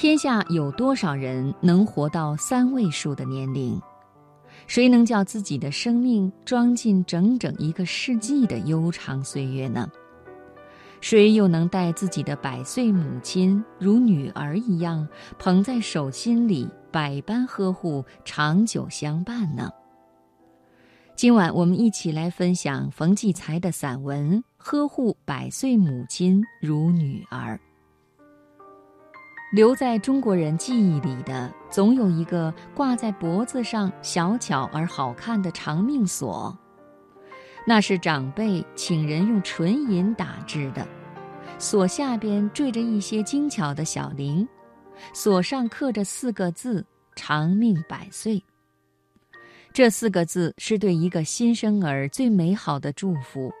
天下有多少人能活到三位数的年龄？谁能叫自己的生命装进整整一个世纪的悠长岁月呢？谁又能待自己的百岁母亲如女儿一样捧在手心里，百般呵护，长久相伴呢？今晚我们一起来分享冯骥才的散文《呵护百岁母亲如女儿》。留在中国人记忆里的，总有一个挂在脖子上小巧而好看的长命锁。那是长辈请人用纯银打制的，锁下边缀着一些精巧的小铃，锁上刻着四个字“长命百岁”。这四个字是对一个新生儿最美好的祝福，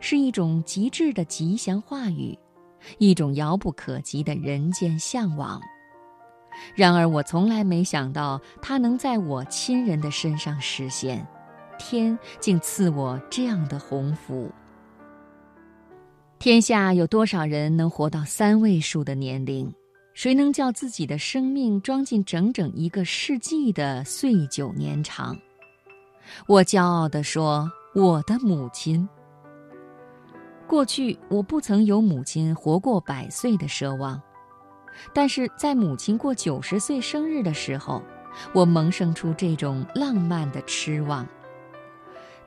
是一种极致的吉祥话语。一种遥不可及的人间向往。然而，我从来没想到它能在我亲人的身上实现。天竟赐我这样的鸿福。天下有多少人能活到三位数的年龄？谁能叫自己的生命装进整整一个世纪的岁久年长？我骄傲地说：“我的母亲。”过去我不曾有母亲活过百岁的奢望，但是在母亲过九十岁生日的时候，我萌生出这种浪漫的痴望。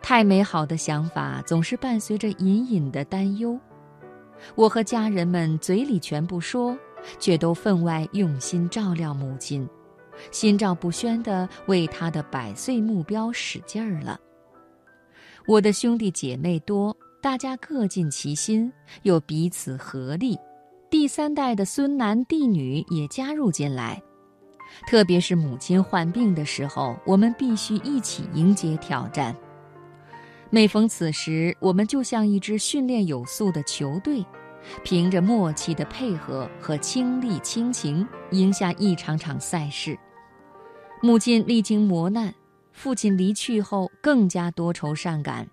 太美好的想法总是伴随着隐隐的担忧。我和家人们嘴里全不说，却都分外用心照料母亲，心照不宣地为她的百岁目标使劲儿了。我的兄弟姐妹多。大家各尽其心，又彼此合力，第三代的孙男弟女也加入进来。特别是母亲患病的时候，我们必须一起迎接挑战。每逢此时，我们就像一支训练有素的球队，凭着默契的配合和亲力亲情，赢下一场场赛事。母亲历经磨难，父亲离去后更加多愁善感。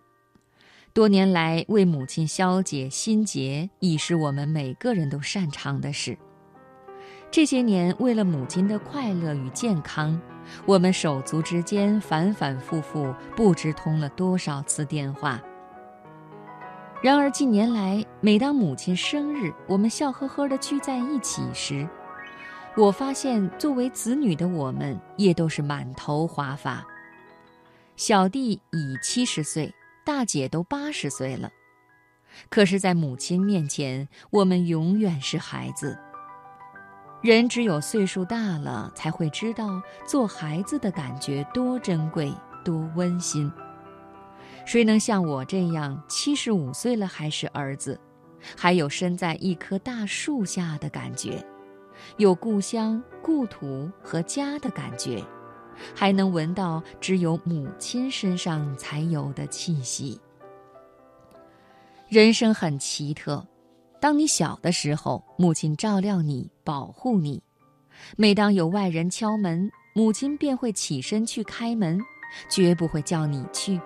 多年来，为母亲消解心结已是我们每个人都擅长的事。这些年，为了母亲的快乐与健康，我们手足之间反反复复不知通了多少次电话。然而近年来，每当母亲生日，我们笑呵呵地聚在一起时，我发现作为子女的我们也都是满头华发。小弟已七十岁。大姐都八十岁了，可是，在母亲面前，我们永远是孩子。人只有岁数大了，才会知道做孩子的感觉多珍贵、多温馨。谁能像我这样，七十五岁了还是儿子，还有身在一棵大树下的感觉，有故乡、故土和家的感觉？还能闻到只有母亲身上才有的气息。人生很奇特，当你小的时候，母亲照料你、保护你；每当有外人敲门，母亲便会起身去开门，绝不会叫你去。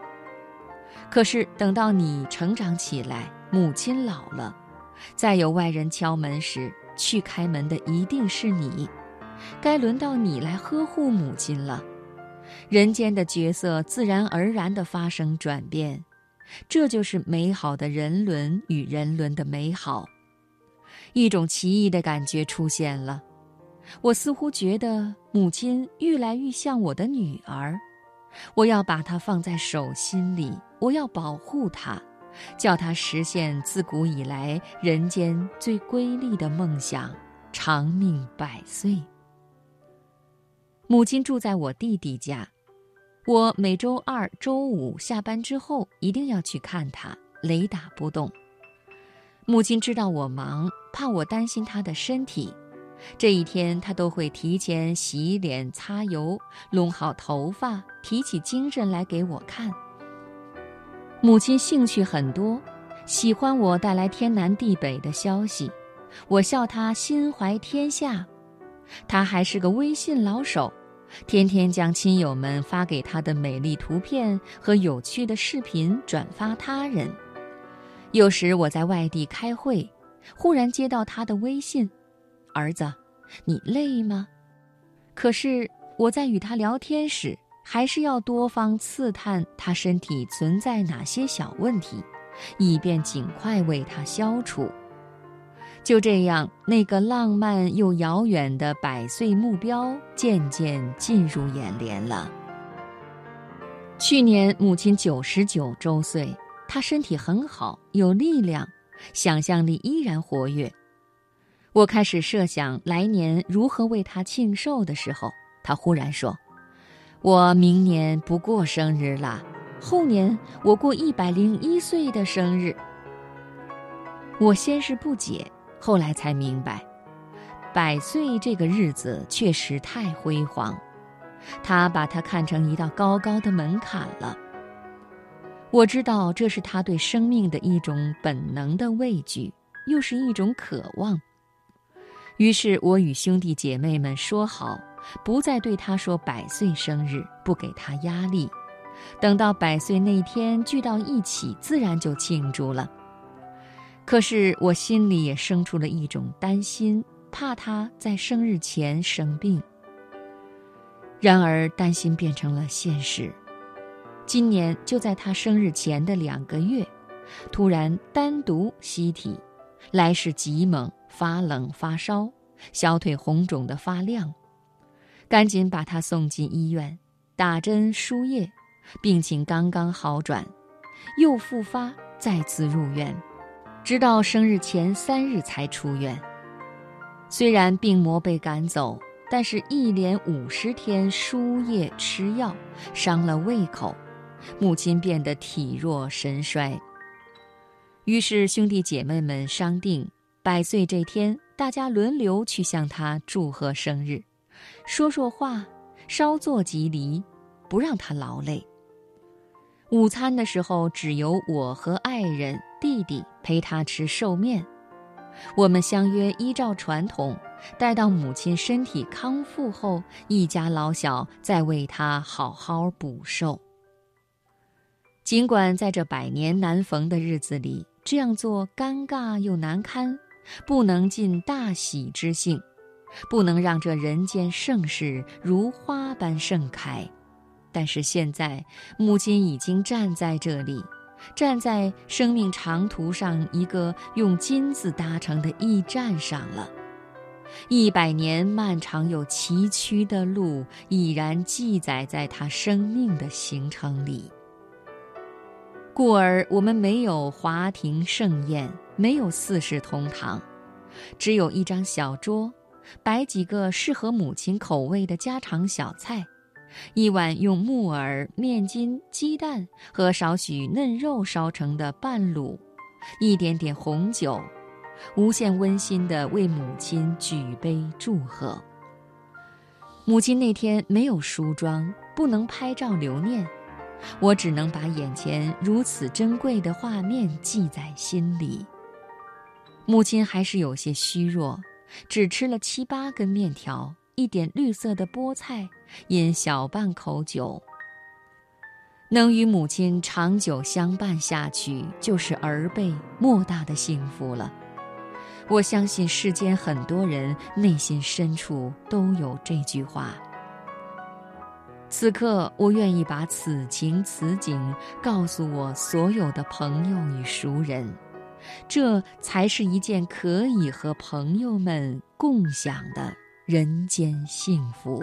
可是等到你成长起来，母亲老了，再有外人敲门时，去开门的一定是你。该轮到你来呵护母亲了，人间的角色自然而然地发生转变，这就是美好的人伦与人伦的美好。一种奇异的感觉出现了，我似乎觉得母亲愈来愈像我的女儿，我要把她放在手心里，我要保护她，叫她实现自古以来人间最瑰丽的梦想——长命百岁。母亲住在我弟弟家，我每周二、周五下班之后一定要去看她，雷打不动。母亲知道我忙，怕我担心她的身体，这一天她都会提前洗脸、擦油、弄好头发，提起精神来给我看。母亲兴趣很多，喜欢我带来天南地北的消息，我笑她心怀天下。她还是个微信老手。天天将亲友们发给他的美丽图片和有趣的视频转发他人。有时我在外地开会，忽然接到他的微信：“儿子，你累吗？”可是我在与他聊天时，还是要多方刺探他身体存在哪些小问题，以便尽快为他消除。就这样，那个浪漫又遥远的百岁目标渐渐进入眼帘了。去年母亲九十九周岁，她身体很好，有力量，想象力依然活跃。我开始设想来年如何为她庆寿的时候，她忽然说：“我明年不过生日了，后年我过一百零一岁的生日。”我先是不解，后来才明白，百岁这个日子确实太辉煌。他把它看成一道高高的门槛了。我知道这是他对生命的一种本能的畏惧，又是一种渴望。于是我与兄弟姐妹们说好，不再对他说百岁生日，不给他压力。等到百岁那天聚到一起，自然就庆祝了。可是我心里也生出了一种担心，怕他在生日前生病。然而，担心变成了现实。今年就在他生日前的两个月，突然单独吸体，来势极猛，发冷发烧，小腿红肿的发亮，赶紧把他送进医院，打针输液，病情刚刚好转，又复发，再次入院，直到生日前三日才出院。虽然病魔被赶走。但是，一连五十天输液吃药，伤了胃口，母亲变得体弱神衰。于是，兄弟姐妹们商定，百岁这天，大家轮流去向他祝贺生日，说说话，稍作吉离，不让他劳累。午餐的时候，只有我和爱人、弟弟陪他吃寿面。我们相约，依照传统。待到母亲身体康复后，一家老小再为他好好补寿。尽管在这百年难逢的日子里这样做尴尬又难堪，不能尽大喜之兴，不能让这人间盛世如花般盛开，但是现在母亲已经站在这里，站在生命长途上一个用金子搭成的驿站上了。一百年漫长又崎岖的路，已然记载在他生命的行程里。故而，我们没有华庭盛宴，没有四世同堂，只有一张小桌，摆几个适合母亲口味的家常小菜，一碗用木耳、面筋、鸡蛋和少许嫩肉烧成的半卤，一点点红酒。无限温馨地为母亲举杯祝贺。母亲那天没有梳妆，不能拍照留念，我只能把眼前如此珍贵的画面记在心里。母亲还是有些虚弱，只吃了七八根面条，一点绿色的菠菜，饮小半口酒。能与母亲长久相伴下去，就是儿辈莫大的幸福了。我相信世间很多人内心深处都有这句话。此刻，我愿意把此情此景告诉我所有的朋友与熟人，这才是一件可以和朋友们共享的人间幸福。